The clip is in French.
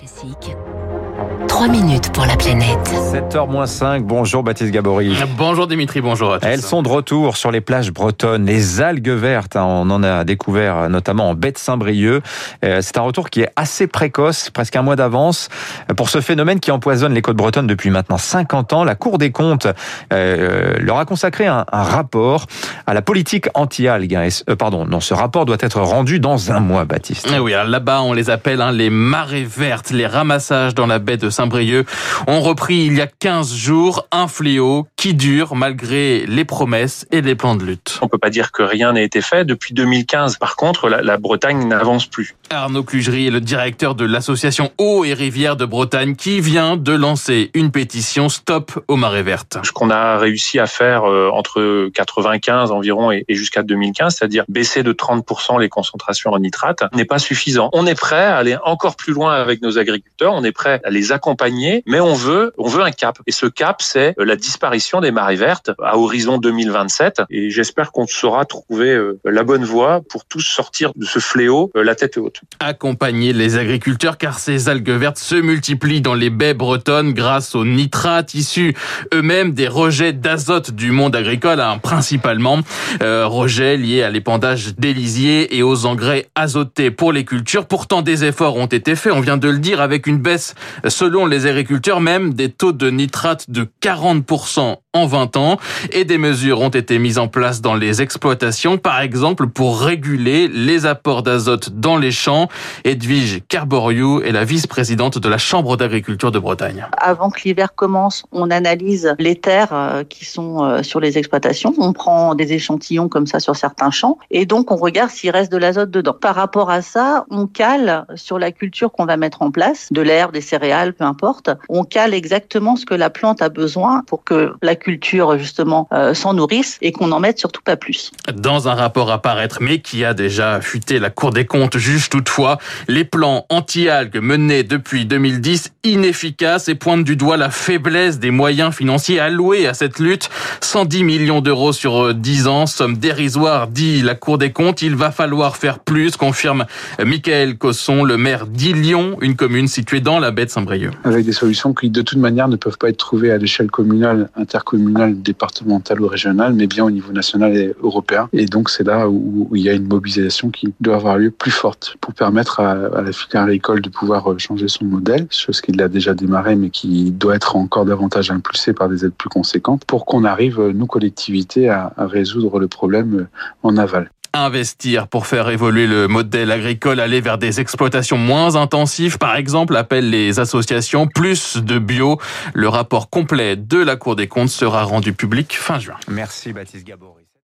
Classique. 3 minutes pour la planète. 7h-5, bonjour Baptiste Gabory. Bonjour Dimitri, bonjour à tous. Elles sont de retour sur les plages bretonnes, les algues vertes, hein, on en a découvert notamment en baie de Saint-Brieuc. Euh, c'est un retour qui est assez précoce, presque un mois d'avance. Pour ce phénomène qui empoisonne les côtes bretonnes depuis maintenant 50 ans, la Cour des comptes euh, leur a consacré un, un, rapport à la politique anti-algues. Hein, euh, pardon, non, ce rapport doit être rendu dans un mois, Baptiste. Eh oui, là-bas on les appelle hein, les marées vertes, les ramassages dans la baie de Saint-Brieuc ont repris il y a 15 jours un fléau qui dure malgré les promesses et les plans de lutte. On peut pas dire que rien n'a été fait. Depuis 2015, par contre, la, la Bretagne n'avance plus. Arnaud Clugerie est le directeur de l'association Eau et Rivières de Bretagne qui vient de lancer une pétition Stop aux marées vertes. Ce qu'on a réussi à faire euh, entre 95 environ et, et jusqu'à 2015, c'est-à-dire baisser de 30% les concentrations en nitrate, n'est pas suffisant. On est prêt à aller encore plus loin avec nos agriculteurs, on est prêt à les accompagner, mais on veut, on veut un cap. Et ce cap, c'est la disparition des marées vertes à horizon 2027. Et j'espère qu'on saura trouver euh, la bonne voie pour tous sortir de ce fléau euh, la tête haute. Accompagner les agriculteurs car ces algues vertes se multiplient dans les baies bretonnes grâce aux nitrates issus eux-mêmes des rejets d'azote du monde agricole, hein, principalement euh, rejets liés à l'épandage des lisiers et aux engrais azotés pour les cultures. Pourtant, des efforts ont été faits, on vient de le dire, avec une baisse, selon les agriculteurs, même des taux de nitrate de 40% en 20 ans et des mesures ont été mises en place dans les exploitations, par exemple pour réguler les apports d'azote dans les champs. Edwige Carboriou est la vice-présidente de la Chambre d'agriculture de Bretagne. Avant que l'hiver commence, on analyse les terres euh, qui sont euh, sur les exploitations. On prend des échantillons comme ça sur certains champs et donc on regarde s'il reste de l'azote dedans. Par rapport à ça, on cale sur la culture qu'on va mettre en place, de l'herbe, des céréales, peu importe. On cale exactement ce que la plante a besoin pour que la culture justement euh, s'en nourrisse et qu'on en mette surtout pas plus. Dans un rapport à paraître, mais qui a déjà fuité, la Cour des comptes juge toutefois les plans anti-algues menés depuis 2010 inefficaces et pointent du doigt la faiblesse des moyens financiers alloués à cette lutte. 110 millions d'euros sur 10 ans, somme dérisoire, dit la Cour des comptes. Il va falloir faire plus, confirme Michael Cosson, le maire d'Ilion, une commune située dans la baie de Saint-Brieuc. Avec des solutions qui de toute manière ne peuvent pas être trouvées à l'échelle communale, intercommunale, départementale ou régionale, mais bien au niveau national et européen. Et donc c'est là où, il y a une mobilisation qui doit avoir lieu plus forte pour permettre à, à la agricole de pouvoir changer son modèle, chose qui a déjà démarré mais qui doit être encore davantage impulsée par des aides plus conséquentes pour qu'on arrive, nous collectivités, à, à résoudre le problème en aval investir pour faire évoluer le modèle agricole, aller vers des exploitations moins intensives, par exemple, appellent les associations plus de bio. Le rapport complet de la Cour des comptes sera rendu public fin juin. Merci Baptiste Gabory.